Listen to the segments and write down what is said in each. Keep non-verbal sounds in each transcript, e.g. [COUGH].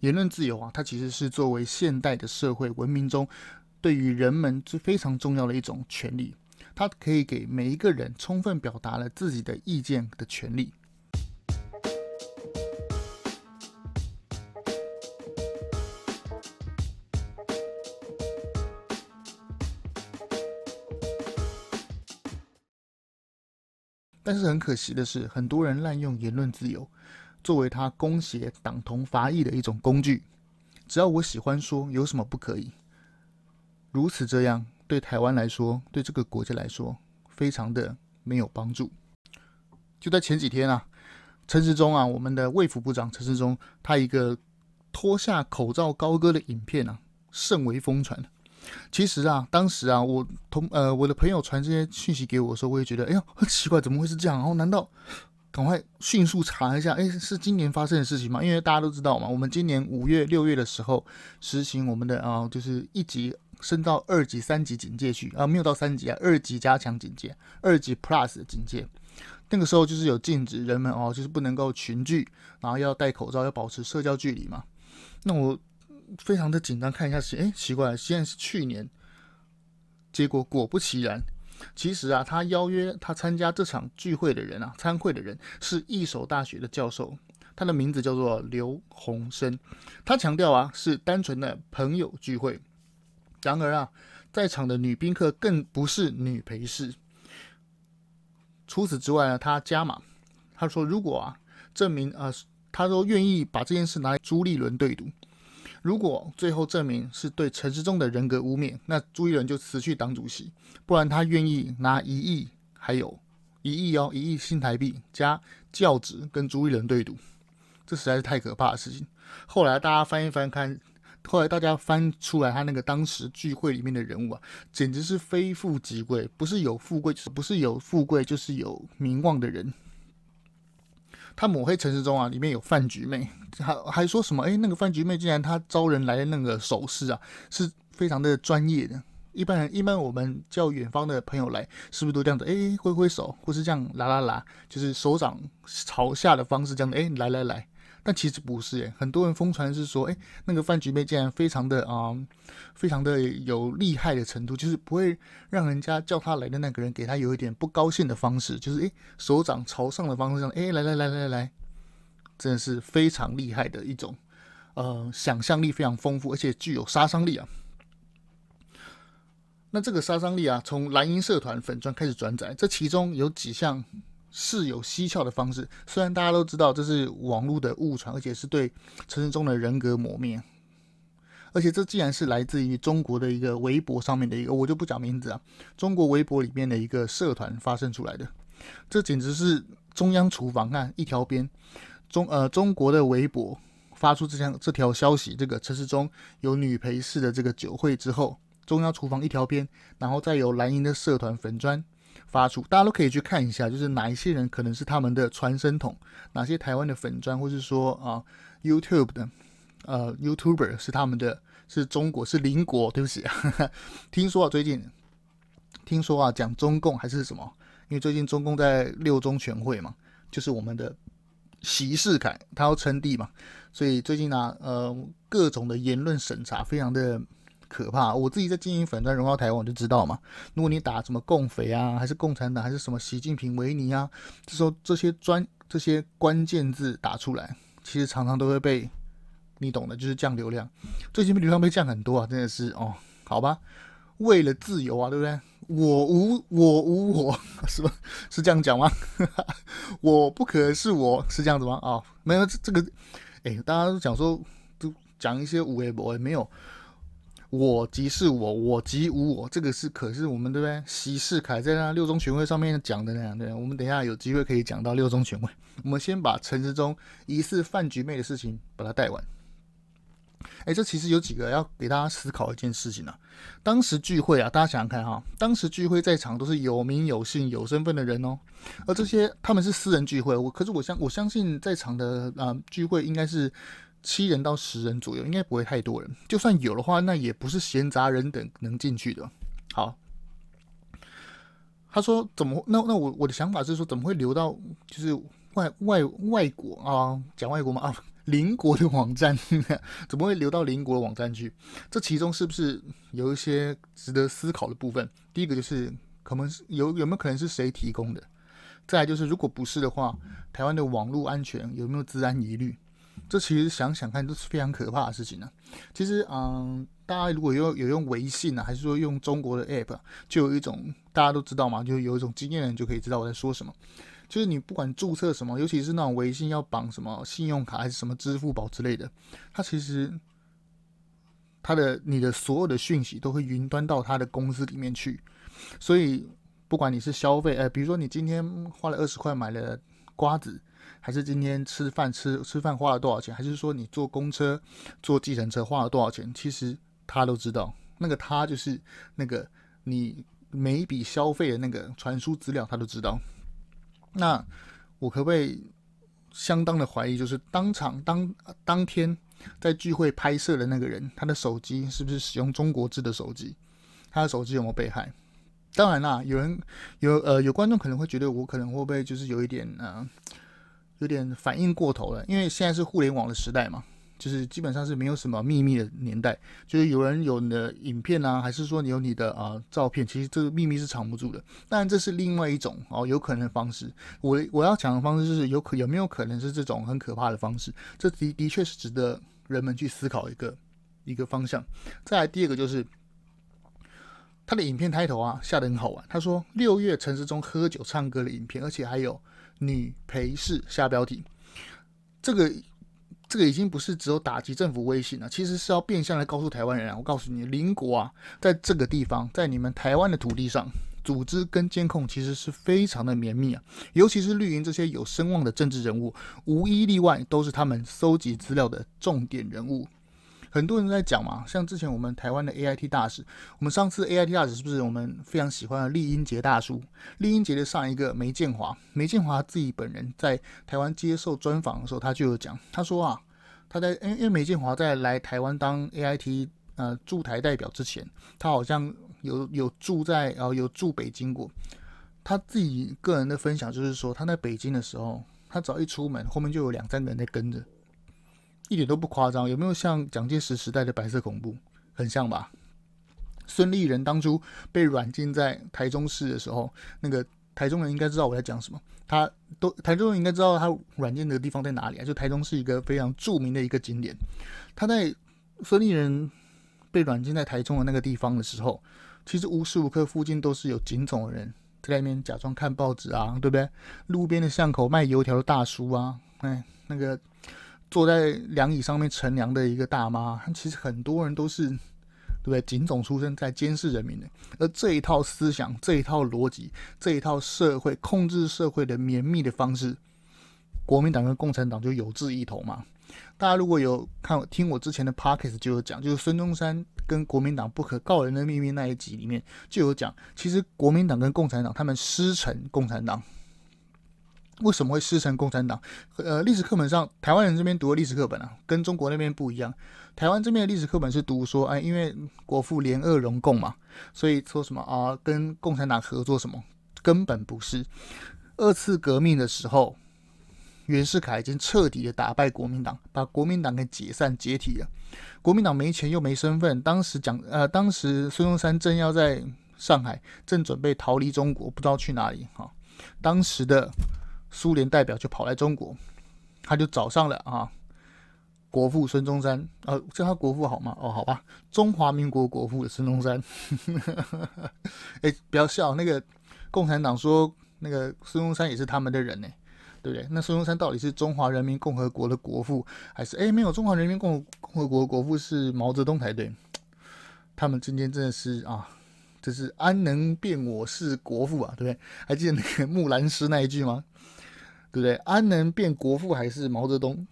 言论自由啊，它其实是作为现代的社会文明中对于人们最非常重要的一种权利，它可以给每一个人充分表达了自己的意见的权利。但是很可惜的是，很多人滥用言论自由，作为他攻击党同伐异的一种工具。只要我喜欢说，有什么不可以？如此这样，对台湾来说，对这个国家来说，非常的没有帮助。就在前几天啊，陈时中啊，我们的卫福部长陈时中，他一个脱下口罩高歌的影片啊，甚为疯传。其实啊，当时啊，我同呃我的朋友传这些讯息给我的时候，我也觉得，哎呦，很奇怪，怎么会是这样？然后难道赶快迅速查一下，哎，是今年发生的事情吗？因为大家都知道嘛，我们今年五月、六月的时候实行我们的啊，就是一级升到二级、三级警戒去啊，没有到三级啊，二级加强警戒，二级 Plus 的警戒。那个时候就是有禁止人们哦，就是不能够群聚，然后要戴口罩，要保持社交距离嘛。那我。非常的紧张，看一下是，哎，奇怪，现在是去年，结果果不其然，其实啊，他邀约他参加这场聚会的人啊，参会的人是义守大学的教授，他的名字叫做刘洪生，他强调啊，是单纯的朋友聚会，然而啊，在场的女宾客更不是女陪侍，除此之外呢，他加码，他说如果啊，证明啊，他说愿意把这件事拿朱立伦对赌。如果最后证明是对陈时中的人格污蔑，那朱一伦就辞去党主席，不然他愿意拿一亿，还有一亿哦，一亿新台币加教职跟朱一伦对赌，这实在是太可怕的事情。后来大家翻一翻看，后来大家翻出来他那个当时聚会里面的人物啊，简直是非富即贵，不是有富贵，就是不是有富贵，就是有名望的人。他抹黑陈时中啊，里面有饭局妹，还还说什么？哎，那个饭局妹竟然她招人来的那个手势啊，是非常的专业的。一般人，一般我们叫远方的朋友来，是不是都这样子？哎，挥挥手，或是这样啦啦啦，就是手掌朝下的方式，这样的。哎，来来来。但其实不是诶，很多人疯传是说，诶，那个饭局妹竟然非常的啊、非常的有厉害的程度，就是不会让人家叫他来的那个人给他有一点不高兴的方式，就是诶，手掌朝上的方式，这样，诶，来来来来来，真的是非常厉害的一种，呃，想象力非常丰富，而且具有杀伤力啊。那这个杀伤力啊，从蓝银社团粉专开始转载，这其中有几项。是有蹊跷的方式，虽然大家都知道这是网络的误传，而且是对陈时中的人格磨灭，而且这既然是来自于中国的一个微博上面的一个，我就不讲名字啊，中国微博里面的一个社团发生出来的，这简直是中央厨房看一条边，中呃中国的微博发出这项这条消息，这个陈时中有女陪侍的这个酒会之后，中央厨房一条边，然后再有蓝营的社团粉砖。发出，大家都可以去看一下，就是哪一些人可能是他们的传声筒，哪些台湾的粉砖，或是说啊 YouTube 的呃 YouTuber 是他们的，是中国是邻国，对不起，[LAUGHS] 听说啊最近听说啊讲中共还是什么，因为最近中共在六中全会嘛，就是我们的习世凯他要称帝嘛，所以最近呢、啊、呃各种的言论审查非常的。可怕！我自己在经营粉砖荣耀台湾，我就知道嘛。如果你打什么共匪啊，还是共产党，还是什么习近平维尼啊，这时候这些专这些关键字打出来，其实常常都会被你懂的，就是降流量。最近流量被降很多啊，真的是哦，好吧，为了自由啊，对不对？我无我无我，[LAUGHS] 是吧？是这样讲吗？[LAUGHS] 我不可是我是这样子吗？哦，没有这这个，哎，大家都讲说都讲一些无为博，没有。我即是我，我即无我，这个是可是我们对不对？习世凯在那六中全会上面讲的那样，对。我们等一下有机会可以讲到六中全会。我们先把陈时中疑似饭局妹的事情把它带完。哎，这其实有几个要给大家思考一件事情啊。当时聚会啊，大家想想看哈，当时聚会在场都是有名有姓有身份的人哦，而这些他们是私人聚会，我可是我相我相信在场的啊、聚会应该是。七人到十人左右，应该不会太多人。就算有的话，那也不是闲杂人等能进去的。好，他说怎么？那那我我的想法是说，怎么会留到就是外外外国啊，讲外国嘛啊，邻国的网站 [LAUGHS] 怎么会流到邻国的网站去？这其中是不是有一些值得思考的部分？第一个就是可能是有有没有可能是谁提供的？再就是如果不是的话，台湾的网络安全有没有治安疑虑？这其实想想看都是非常可怕的事情呢、其实嗯，大家如果有有用微信啊，还是说用中国的 app，就有一种大家都知道嘛，就有一种经验人就可以知道我在说什么。就是你不管注册什么，尤其是那种微信要绑什么信用卡还是什么支付宝之类的，它其实它的你的所有的讯息都会云端到它的公司里面去。所以不管你是消费，呃，比如说你今天花了二十块买了瓜子，还是今天吃饭吃吃饭花了多少钱，还是说你坐公车、坐计程车花了多少钱，其实他都知道。那个他就是那个你每一笔消费的那个传输资料，他都知道。那我可不可以相当的怀疑，就是当场当当天在聚会拍摄的那个人，他的手机是不是使用中国制的手机？他的手机有没有被害？当然啦，有人有呃有观众可能会觉得我可能会不会就是有一点呃有点反应过头了，因为现在是互联网的时代嘛。就是基本上是没有什么秘密的年代，就是有人有你的影片啊，还是说你有你的啊、照片，其实这个秘密是藏不住的。当然这是另外一种哦有可能的方式。我我要讲的方式就是有可有没有可能是这种很可怕的方式？这的的确是值得人们去思考一个一个方向。再来第二个就是他的影片开头啊下得很好玩，他说六月陈时中喝酒唱歌的影片，而且还有女陪侍下标题，这个。这个已经不是只有打击政府威信了，其实是要变相来告诉台湾人啊！我告诉你，邻国啊，在这个地方，在你们台湾的土地上，组织跟监控其实是非常的绵密啊。尤其是绿营这些有声望的政治人物，无一例外都是他们搜集资料的重点人物。很多人在讲嘛，像之前我们台湾的 AIT 大使，我们上次 AIT 大使是不是我们非常喜欢的酈英杰大叔？酈英杰的上一个梅建华，梅建华自己本人在台湾接受专访的时候，他就有讲，他说啊，他在因为因为梅建华在来台湾当 AIT 呃驻台代表之前，他好像有有住在呃有住北京过，他自己个人的分享就是说，他在北京的时候，他只要一出门，后面就有两三个人在跟着。一点都不夸张，有没有像蒋介石时代的白色恐怖？很像吧？孙立人当初被软禁在台中市的时候，那个台中人应该知道我在讲什么。他都台中人应该知道他软禁的地方在哪里啊？就台中是一个非常著名的一个景点。他在孙立人被软禁在台中的那个地方的时候，其实无时无刻附近都是有警总的人在那边假装看报纸啊，对不对？路边的巷口卖油条的大叔啊，哎，那个。坐在凉椅上面乘凉的一个大妈，其实很多人都是，对不对？警总出身，在监视人民的。而这一套思想、这一套逻辑、这一套社会控制社会的绵密的方式，国民党跟共产党就有志一同嘛。大家如果有看听我之前的 podcast 就有讲，就是孙中山跟国民党不可告人的秘密那一集里面就有讲，其实国民党跟共产党他们师承共产党。为什么会师承共产党？呃，历史课本上，台湾人这边读的历史课本啊，跟中国那边不一样。台湾这边的历史课本是读说，哎，因为国父联俄容共嘛，所以说什么啊，跟共产党合作什么，根本不是。二次革命的时候，袁世凯已经彻底的打败国民党，把国民党给解散解体了。国民党没钱又没身份，当时讲，呃，当时孙中山正要在上海，正准备逃离中国，不知道去哪里哈。当时的。苏联代表就跑来中国，他就找上了啊，国父孙中山，呃、叫他国父好吗？哦，好吧，中华民国国父孙中山。[LAUGHS] 哎、不要笑，那个共产党说那个孙中山也是他们的人呢，对不对？那孙中山到底是中华人民共和国的国父，还是哎、没有中华人民共和共和国国父是毛泽东才对？他们之间真的是啊，这是安能辨我是国父啊，对不对？还记得那个木兰诗那一句吗？对不对？安能辨国父还是毛泽东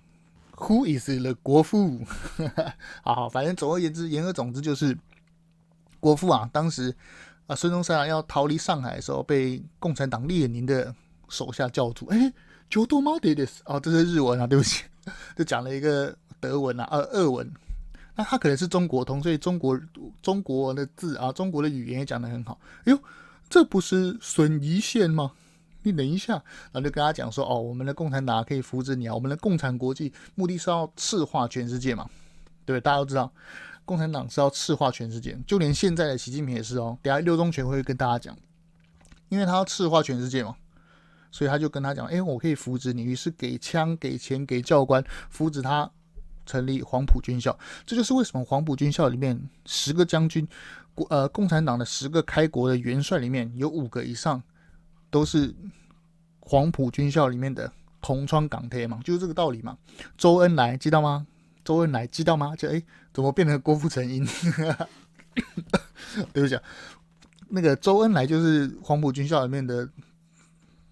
？Who is the 国父？[LAUGHS] 好好，反正总而言之，言而总之就是国父啊。当时啊，孙中山啊要逃离上海的时候，被共产党列宁的手下叫住。哎，就多马德的哦，这是日文啊，对不起，[LAUGHS] 就讲了一个德文啊，呃，俄文。那他可能是中国通，所以中国中国的字啊，中国的语言也讲得很好。哎呦，这不是孙逸仙吗？你等一下，然后就跟他讲说，哦，我们的共产党可以扶植你啊，我们的共产国际目的是要赤化全世界嘛，对，大家都知道，共产党是要赤化全世界，就连现在的习近平也是哦。等下六中全会跟大家讲，因为他要赤化全世界嘛，所以他就跟他讲，哎，我可以扶植你，于是给枪、给钱、给教官扶植他成立黄埔军校，这就是为什么黄埔军校里面十个将军，国呃共产党的十个开国的元帅里面有五个以上。都是黄埔军校里面的同窗港铁嘛，就是这个道理嘛。周恩来知道吗？周恩来知道吗？就哎，怎么变成郭富城音？[LAUGHS] 对不起，啊那个周恩来就是黄埔军校里面的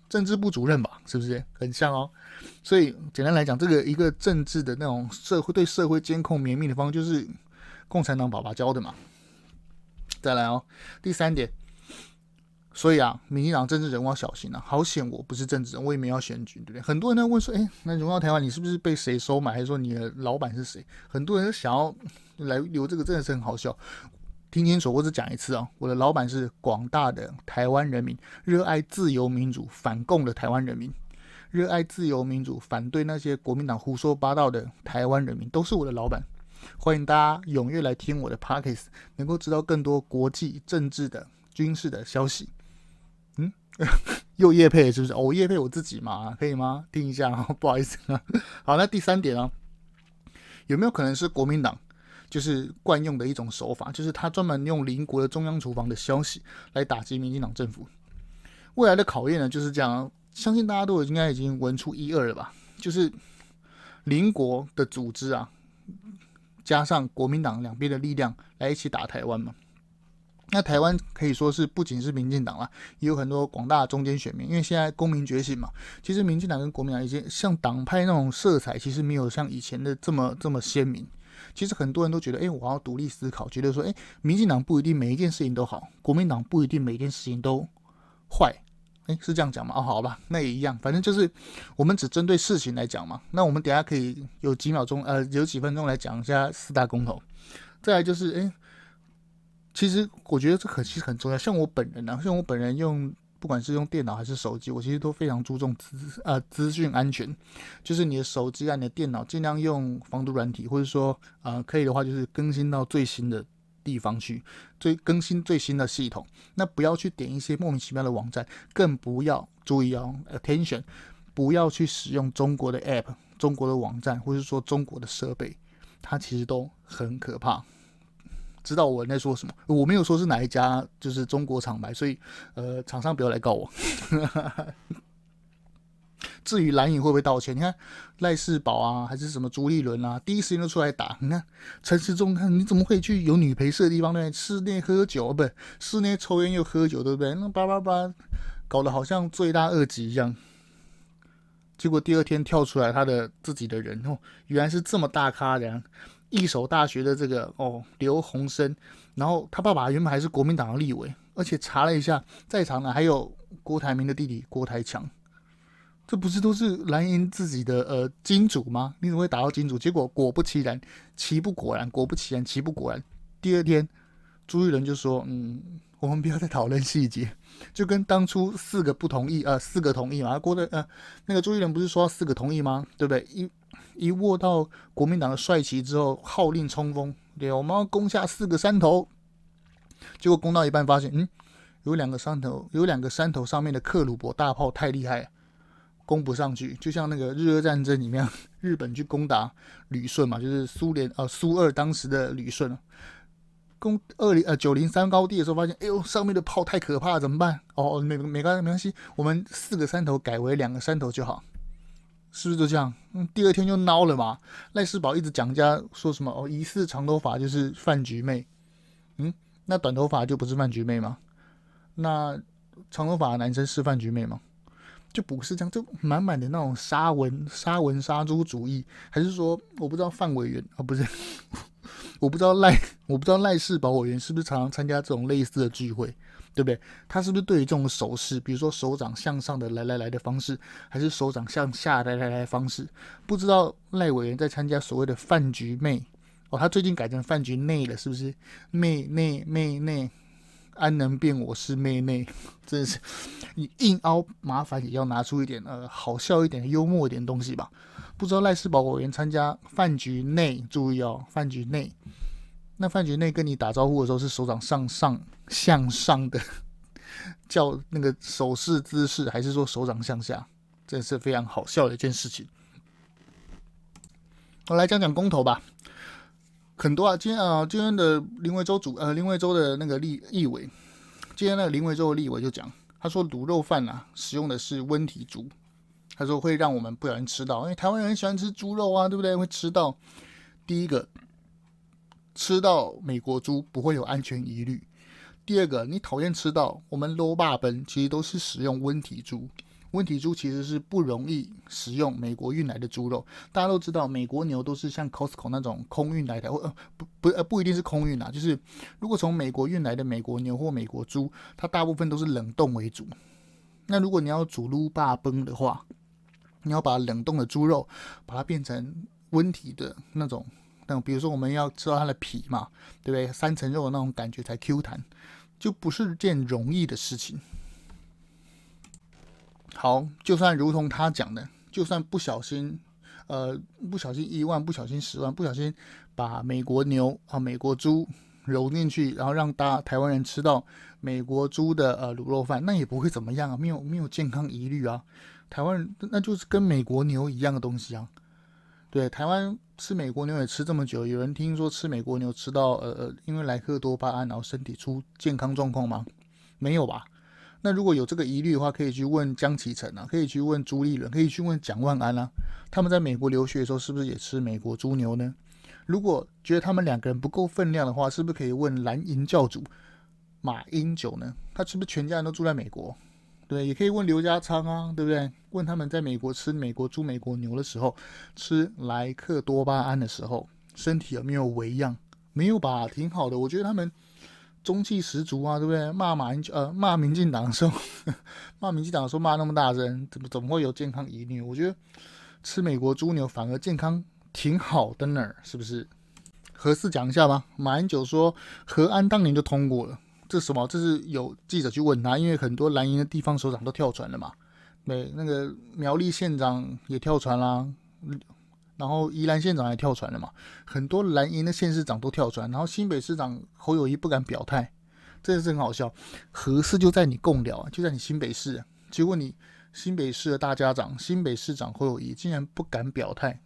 政治部主任吧？是不是很像哦？所以简单来讲，这个一个政治的那种社会对社会监控绵密的方，就是共产党爸爸教的嘛。再来哦，第三点。所以啊，民进党政治人物要小心啊！好险我不是政治人，我也没要选举，对不对？很多人在问说，哎，那荣耀台湾，你是不是被谁收买，还是说你的老板是谁？很多人想要来留这个，真的是很好笑。听清楚，我只讲一次啊，我的老板是广大的台湾人民，热爱自由民主、反共的台湾人民，热爱自由民主、反对那些国民党胡说八道的台湾人民，都是我的老板。欢迎大家踊跃来听我的 Podcast，能够知道更多国际政治的、军事的消息。嗯，[LAUGHS] 又业配是不是？哦，业配我自己嘛，可以吗？听一下，[LAUGHS] 不好意思啊。好，那第三点啊，有没有可能是国民党就是惯用的一种手法，就是他专门用邻国的中央厨房的消息来打击民进党政府？未来的考验呢，就是这样。相信大家都应该已经闻出一二了吧？就是邻国的组织啊，加上国民党两边的力量来一起打台湾嘛。那台湾可以说是不仅是民进党啦，也有很多广大中间选民。因为现在公民觉醒嘛，其实民进党跟国民党已经像党派那种色彩，其实没有像以前的这么这么鲜明。其实很多人都觉得，哎，我要独立思考，觉得说，哎，民进党不一定每一件事情都好，国民党不一定每一件事情都坏。哎，是这样讲吗？哦，好吧，那也一样，反正就是我们只针对事情来讲嘛。那我们等下可以有几秒钟，呃，有几分钟来讲一下四大公投。再来就是，哎。其实我觉得这可其实很重要。像我本人啊，像我本人用，不管是用电脑还是手机，我其实都非常注重资呃资讯安全。就是你的手机啊，你的电脑尽量用防毒软体，或者说呃可以的话，就是更新到最新的地方去，最更新最新的系统。那不要去点一些莫名其妙的网站，更不要注意哦，attention，不要去使用中国的 app、中国的网站，或者说中国的设备，它其实都很可怕。知道我在说什么？我没有说是哪一家，就是中国厂牌，所以呃，厂商不要来告我。至于蓝营会不会道歉？你看赖世宝啊，还是什么朱立伦啊，第一时间都出来打。你看陈时中，看你怎么会去有女陪侍的地方对？室内喝酒不？室内抽烟又喝酒，对不对？那叭叭叭，搞得好像罪大恶极一样。结果第二天跳出来他的自己的人哦，原来是这么大咖的。一所大学的这个哦，刘鸿生，然后他爸爸原本还是国民党的立委，而且查了一下，在场的还有郭台铭的弟弟郭台强，这不是都是蓝营自己的呃金主吗？你怎么会打到金主？结果果不其然，其不果然，果不其然，其不果然。第二天，朱立伦就说：“嗯，我们不要再讨论细节，就跟当初四个不同意，呃，四个同意嘛。郭的呃，那个朱立伦不是说四个同意吗？对不对？一。”一握到国民党的帅旗之后，号令冲锋，对，我们要攻下四个山头。结果攻到一半，发现，嗯，有两个山头，有两个山头上面的克鲁伯大炮太厉害，攻不上去。就像那个日俄战争里面，[LAUGHS] 日本去攻打旅顺嘛，就是苏联呃苏二当时的旅顺，攻二零呃九零三高地的时候，发现，哎呦，上面的炮太可怕了，怎么办？哦，没没关系没关系，我们四个山头改为两个山头就好。是不是就这样？嗯，第二天就孬了嘛。赖世宝一直讲人家说什么哦，疑似长头发就是饭局妹，嗯，那短头发就不是饭局妹吗？那长头发的男生是饭局妹吗？就不是这样，就满满的那种沙文沙文杀猪主义，还是说我不知道范委员啊、不是，[LAUGHS] 我不知道赖我不知道赖世保委员是不是常常参加这种类似的聚会？对不对？他是不是对于这种手势，比如说手掌向上的来来来的方式，还是手掌向下来来来的方式？不知道赖委员在参加所谓的饭局妹哦，他最近改成饭局内了，是不是？妹内妹妹安能辨我是妹妹？[LAUGHS] 真是，你硬凹麻烦也要拿出一点呃好笑一点、幽默一点东西吧。不知道赖士葆委员参加饭局内，注意哦，饭局内，那饭局内跟你打招呼的时候是手掌上上向上的，叫那个手势姿势，还是说手掌向下？这是非常好笑的一件事情。我来讲讲公投吧。很多啊，今天啊，今天的林维洲主呃林维洲的那个立立委，今天那个林维洲的立委就讲，他说卤肉饭啊，使用的是温体猪，他说会让我们不小心吃到，因为台湾人喜欢吃猪肉啊，对不对？会吃到第一个吃到美国猪不会有安全疑虑，第二个你讨厌吃到我们卤肉饭其实都是使用温体猪。温体猪其实是不容易食用美国运来的猪肉。大家都知道，美国牛都是像 Costco 那种空运来的，呃不不呃不一定是空运啊，就是如果从美国运来的美国牛或美国猪，它大部分都是冷冻为主。那如果你要煮撸霸崩的话，你要把冷冻的猪肉把它变成温体的那种，那种比如说我们要吃到它的皮嘛，对不对？三层肉的那种感觉才 Q 弹，就不是件容易的事情。好，就算如同他讲的，就算不小心，呃，不小心一万，不小心十万，不小心把美国牛啊、美国猪揉进去，然后让大台湾人吃到美国猪的呃卤肉饭，那也不会怎么样啊，没有没有健康疑虑啊。台湾人那就是跟美国牛一样的东西啊。对，台湾吃美国牛也吃这么久，有人听说吃美国牛吃到呃呃，因为莱克多巴胺然后身体出健康状况吗？没有吧。那如果有这个疑虑的话，可以去问江启臣啊，可以去问朱立伦，可以去问蒋万安啊。他们在美国留学的时候，是不是也吃美国猪牛呢？如果觉得他们两个人不够分量的话，是不是可以问蓝营教主马英九呢？他是不是全家人都住在美国？对，也可以问刘家昌啊，对不对？问他们在美国吃美国猪、美国牛的时候，吃莱克多巴胺的时候，身体有没有微恙？没有吧，挺好的。我觉得他们。中气十足啊，对不对？骂马英九，呃，骂民进党的时候，[LAUGHS] 骂民进党的时候骂那么大声，怎么怎么会有健康疑虑？我觉得吃美国猪牛反而健康挺好的呢，是不是？何四讲一下吧。马英九说，何安当年就通过了，这什么？这是有记者去问他，因为很多蓝营的地方首长都跳船了嘛，对，那个苗栗县长也跳船啦。然后宜兰县长也跳船了嘛，很多蓝营的县市长都跳船，然后新北市长侯友宜不敢表态，这是很好笑。核四就在你贡寮，就在你新北市，结果你新北市的大家长、新北市长侯友宜竟然不敢表态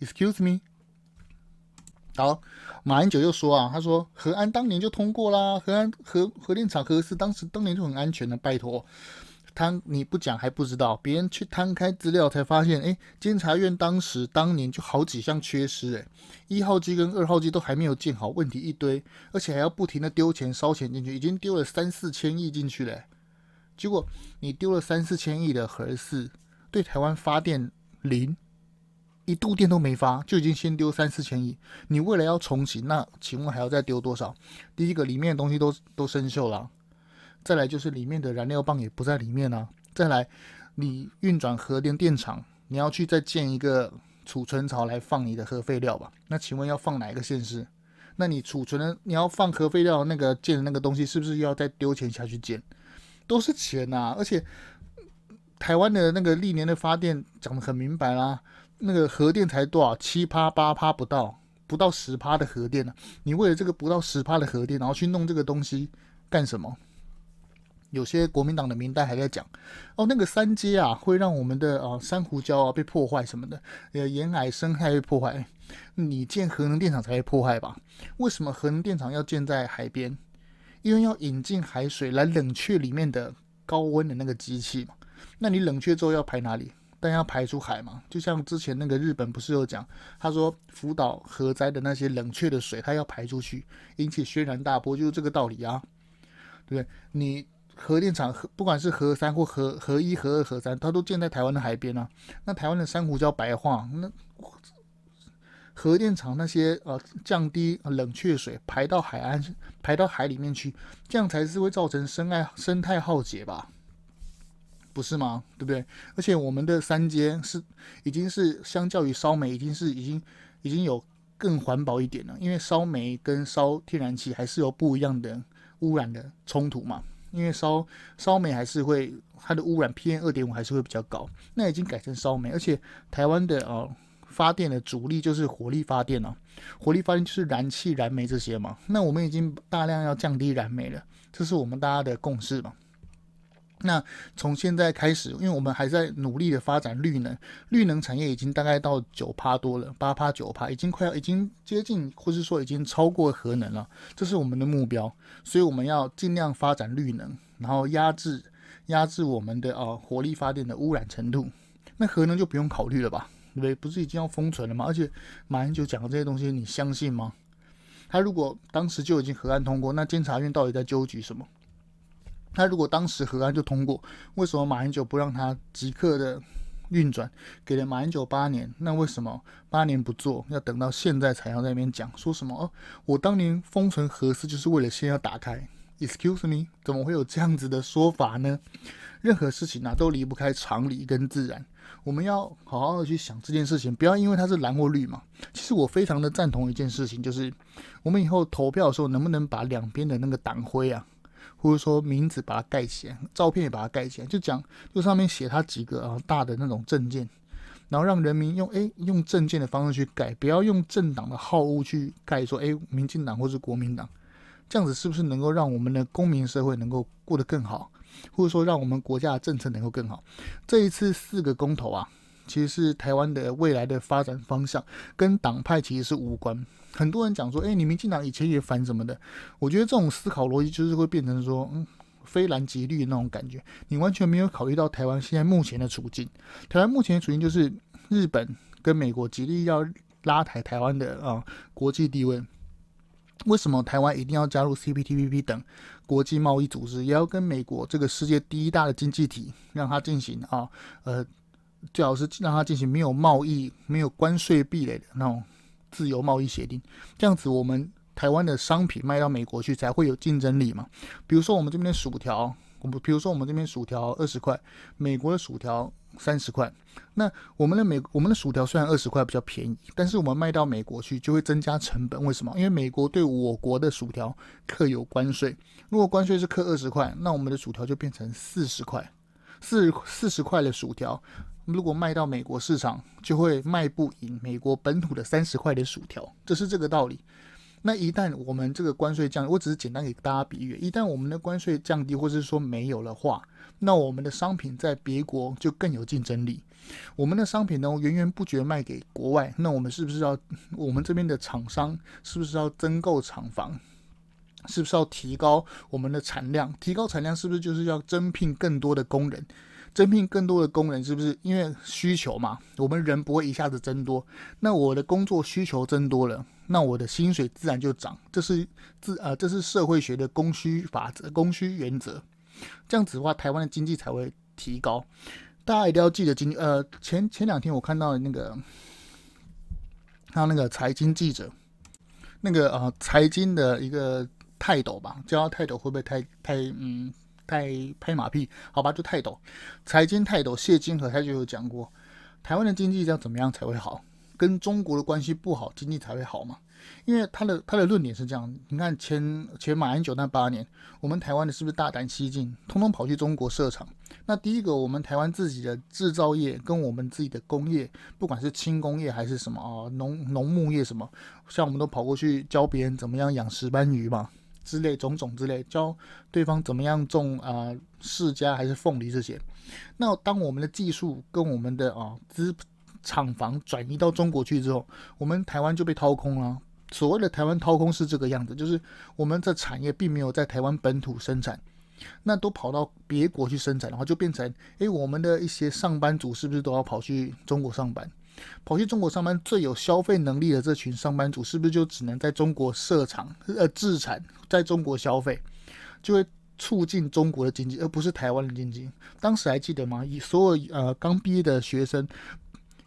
，Excuse me。好，马英九又说啊，他说核安当年就通过啦，核安核核电厂核四当时当年就很安全的，拜托。摊你不讲还不知道，别人去摊开资料才发现，哎，监察院当时当年就好几项缺失，哎，一号机跟二号机都还没有建好，问题一堆，而且还要不停的丢钱烧钱进去，已经丢了三四千亿进去了，结果你丢了三四千亿的核四，对台湾发电零，一度电都没发，就已经先丢三四千亿，你未来要重启，那请问还要再丢多少？第一个里面的东西都都生锈了。再来就是里面的燃料棒也不在里面啊。再来，你运转核电电厂，你要去再建一个储存槽来放你的核废料吧？那请问要放哪一个县市？那你储存的你要放核废料那个建的那个东西，是不是又要再丢钱下去建？都是钱呐、啊！而且台湾的那个历年的发电讲得很明白啦，那个核电才多少？七趴八趴不到，不到十趴的核电呢、你为了这个不到十趴的核电，然后去弄这个东西干什么？有些国民党的民代还在讲，哦，那个三阶啊，会让我们的啊珊瑚礁啊被破坏什么的，呃，沿海生态被破坏。你建核能电厂才会破坏吧？为什么核能电厂要建在海边？因为要引进海水来冷却里面的高温的那个机器嘛。那你冷却之后要排哪里？但要排出海嘛。就像之前那个日本不是有讲，他说福岛核灾的那些冷却的水，它要排出去，引起轩然大波，就是这个道理啊，对不对？你。核电厂不管是核三或核核一、核二、核三，它都建在台湾的海边啊。那台湾的珊瑚礁白化，那核电厂那些呃降低冷却水排到海岸、排到海里面去，这样才是会造成生态生态浩劫吧？不是吗？对不对？而且我们的三阶是已经是相较于烧煤，已经是已经已经有更环保一点了，因为烧煤跟烧天然气还是有不一样的。污染的冲突嘛，因为烧烧煤还是会它的污染 PM 二点五还是会比较高。那已经改成烧煤，而且台湾的哦发电的主力就是火力发电了，火力发电就是燃气、燃煤这些嘛。那我们已经大量要降低燃煤了，这是我们大家的共识嘛。那从现在开始，因为我们还在努力的发展绿能，绿能产业已经大概到九趴多了，八趴九趴，已经快要已经接近，或是说已经超过核能了，这是我们的目标，所以我们要尽量发展绿能，然后压制压制我们的啊火力发电的污染程度。那核能就不用考虑了吧，对不对？不是已经要封存了吗？而且马英九讲的这些东西，你相信吗？他如果当时就已经核案通过，那监察院到底在纠举什么？那如果当时核安就通过，为什么马英九不让他即刻的运转？给了马英九八年，那为什么八年不做，要等到现在才要在那边讲说什么？哦，我当年封存核四就是为了先要打开。Excuse me，怎么会有这样子的说法呢？任何事情啊都离不开常理跟自然，我们要好好的去想这件事情，不要因为它是蓝或绿嘛。其实我非常的赞同一件事情，就是我们以后投票的时候，能不能把两边的那个党徽啊？或者说名字把它盖起来，照片也把它盖起来，就讲就上面写他几个啊大的那种证件，然后让人民用诶用证件的方式去盖，不要用政党的好恶去盖，说诶民进党或是国民党，这样子是不是能够让我们的公民社会能够过得更好，或者说让我们国家的政策能够更好？这一次四个公投啊。其实是台湾的未来的发展方向，跟党派其实是无关。很多人讲说，哎，你民进党以前也反什么的。我觉得这种思考逻辑就是会变成说，嗯，非蓝即绿那种感觉。你完全没有考虑到台湾现在目前的处境。台湾目前的处境就是日本跟美国极力要拉抬台湾的啊国际地位。为什么台湾一定要加入 CPTPP 等国际贸易组织，也要跟美国这个世界第一大的经济体让它进行啊呃。最好是让它进行没有贸易、没有关税壁垒的那种自由贸易协定，这样子我们台湾的商品卖到美国去才会有竞争力嘛。比如说我们这边的薯条，我们比如说我们这边薯条二十块，美国的薯条三十块。那我们的美我们的薯条虽然二十块比较便宜，但是我们卖到美国去就会增加成本。为什么？因为美国对我国的薯条课有关税，如果关税是课二十块，那我们的薯条就变成四十块，四十四十块的薯条。如果卖到美国市场，就会卖不赢美国本土的三十块的薯条，这是这个道理。那一旦我们这个关税降，我只是简单给大家比喻，一旦我们的关税降低，或是说没有的话，那我们的商品在别国就更有竞争力。我们的商品呢，源源不绝卖给国外，那我们是不是要我们这边的厂商是不是要增购厂房？是不是要提高我们的产量？提高产量是不是就是要增聘更多的工人？增聘更多的工人，是不是因为需求嘛？我们人不会一下子增多，那我的工作需求增多了，那我的薪水自然就涨。这是自呃，这是社会学的供需法则、供需原则。这样子的话，台湾的经济才会提高。大家一定要记得，经呃，前前两天我看到那个，还有那个财经记者，那个呃，财经的一个泰斗吧，叫泰斗会不会太太嗯？太拍马屁，好吧，就泰斗，财经泰斗谢金河他就有讲过，台湾的经济要怎么样才会好？跟中国的关系不好，经济才会好嘛？因为他的他的论点是这样，你看前前马英九那八年，我们台湾的是不是大胆西进，通通跑去中国设厂？那第一个，我们台湾自己的制造业跟我们自己的工业，不管是轻工业还是什么啊，农农牧业什么，像我们都跑过去教别人怎么样养石斑鱼嘛。之类种种之类，教对方怎么样种啊释迦还是凤梨这些。那当我们的技术跟我们的啊资厂房转移到中国去之后，我们台湾就被掏空了。所谓的台湾掏空是这个样子，就是我们的产业并没有在台湾本土生产，那都跑到别国去生产，的话就变成，诶，我们的一些上班族是不是都要跑去中国上班？跑去中国上班，最有消费能力的这群上班族，是不是就只能在中国设厂、呃制产，在中国消费，就会促进中国的经济，而不是台湾的经济？当时还记得吗？以所有呃刚毕业的学生，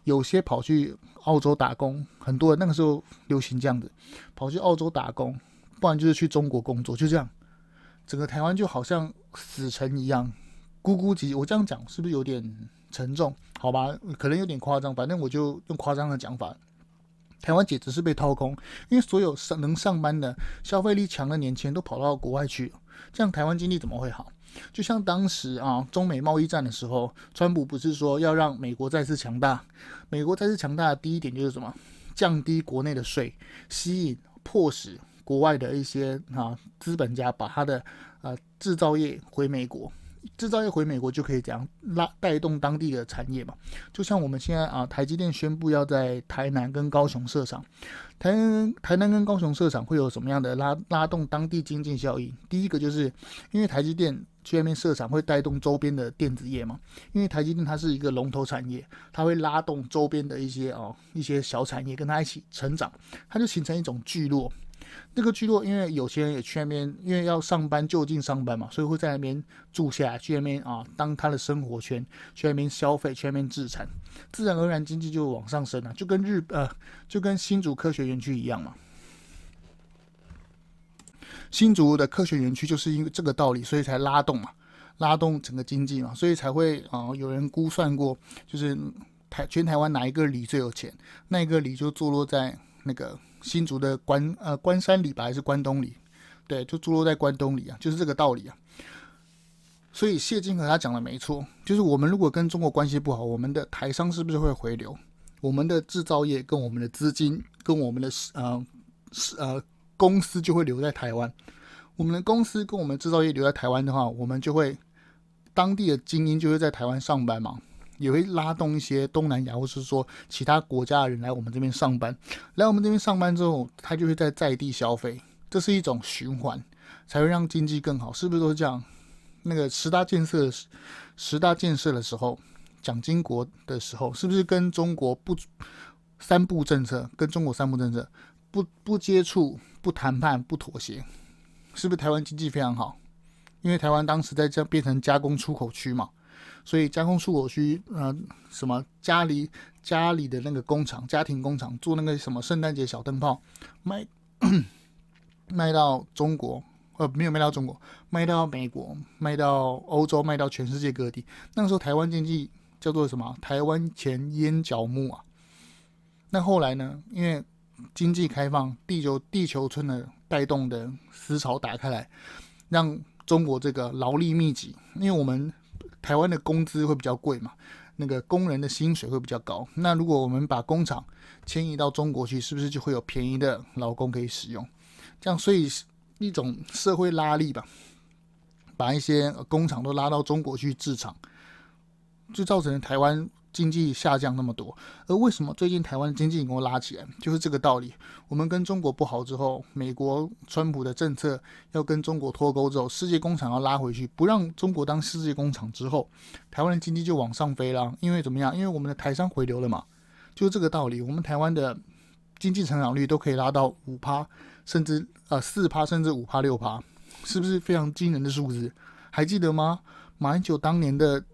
有些跑去澳洲打工，很多人那个时候流行这样子，跑去澳洲打工，不然就是去中国工作，就这样，整个台湾就好像死城一样，咕咕唧。我这样讲是不是有点？沉重，好吧，可能有点夸张，反正我就用夸张的讲法。台湾简直是被掏空，因为所有上能上班的、消费力强的年轻人都跑到国外去。这样台湾经济怎么会好？就像当时啊，中美贸易战的时候，川普不是说要让美国再次强大？美国再次强大的第一点就是什么？降低国内的税，吸引、迫使国外的一些啊资本家把他的呃制造业回美国。制造业回美国就可以这样拉带动当地的产业嘛？就像我们现在啊，台积电宣布要在台南跟高雄设厂，台南台南跟高雄设厂会有什么样的拉拉动当地经济效益？第一个就是因为台积电去那边设厂会带动周边的电子业嘛，因为台积电它是一个龙头产业，它会拉动周边的一些哦一些小产业跟它一起成长，它就形成一种聚落。那个聚落，因为有些人也去那边，因为要上班就近上班嘛，所以会在那边住下，去那边啊当他的生活圈，去那边消费，去那边置产，自然而然经济就往上升了，就跟日呃就跟新竹科学园区一样嘛。新竹的科学园区就是因为这个道理，所以才拉动嘛，拉动整个经济嘛，所以才会啊有人估算过，就是台全台湾哪一个里最有钱，那一个里就坐落在那个。新竹的关呃关山里吧，还是关东里？对，就坐落在关东里啊，就是这个道理啊。所以谢金河他讲的没错，就是我们如果跟中国关系不好，我们的台商是不是会回流？我们的制造业跟我们的资金跟我们的呃呃公司就会留在台湾。我们的公司跟我们制造业留在台湾的话，我们就会当地的精英就会在台湾上班嘛。也会拉动一些东南亚或是说其他国家的人来我们这边上班，来我们这边上班之后，他就会在在地消费，这是一种循环，才会让经济更好，是不是都是这样？那个十大建设，十大建设的时候，蒋经国的时候，是不是跟中国不三不政策？跟中国三不政策，不不接触、不谈判、不妥协，是不是台湾经济非常好？因为台湾当时在这变成加工出口区嘛。所以加工出口区，呃，什么家里家里的那个工厂，家庭工厂做那个什么圣诞节小灯泡，卖 [COUGHS] 卖到中国，呃，没有卖到中国，卖到美国，卖到欧洲，卖到全世界各地。那个时候台湾经济叫做什么？台湾前烟角木啊。那后来呢？因为经济开放，地球地球村的带动的思潮打开来，让中国这个劳力密集，因为我们。台湾的工资会比较贵嘛，那个工人的薪水会比较高。那如果我们把工厂迁移到中国去，是不是就会有便宜的劳工可以使用？这样，所以一种社会拉力吧，把一些工厂都拉到中国去制厂，就造成台湾。经济下降那么多，而为什么最近台湾经济能够拉起来？就是这个道理。我们跟中国不好之后，美国川普的政策要跟中国脱钩之后，世界工厂要拉回去，不让中国当世界工厂之后，台湾的经济就往上飞了。因为怎么样？因为我们的台商回流了嘛，就是这个道理。我们台湾的经济成长率都可以拉到五趴，甚至呃四趴，甚至五趴六趴，是不是非常惊人的数字？还记得吗？马英九当年的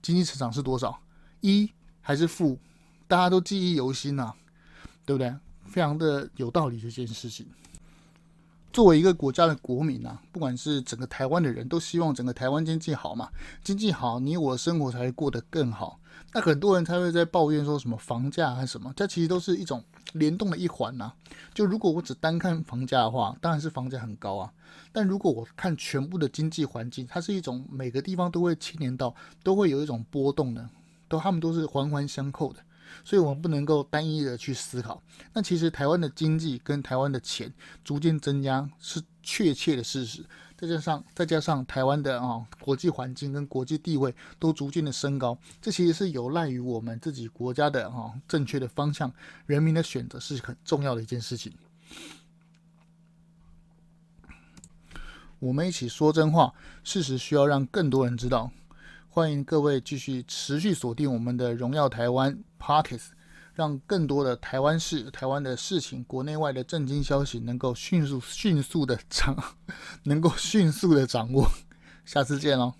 经济成长是多少？一还是负，大家都记忆犹新呐，对不对？非常的有道理这件事情。作为一个国家的国民啊，不管是整个台湾的人都希望整个台湾经济好嘛，经济好，你我生活才会过得更好。那很多人才会在抱怨说什么房价还是什么，这其实都是一种联动的一环呐。就如果我只单看房价的话，当然是房价很高啊。但如果我看全部的经济环境，它是一种每个地方都会牵连到，都会有一种波动的。都，他们都是环环相扣的，所以我们不能够单一的去思考。那其实台湾的经济跟台湾的钱逐渐增加是确切的事实，再加上再加上台湾的啊、国际环境跟国际地位都逐渐的升高，这其实是有赖于我们自己国家的啊、正确的方向，人民的选择是很重要的一件事情。我们一起说真话，事实需要让更多人知道。欢迎各位继续持续锁定我们的《荣耀台湾》Podcast，让更多的台湾事、台湾的事情、国内外的震惊消息能够迅速、迅速的掌，能够迅速的掌握。下次见喽！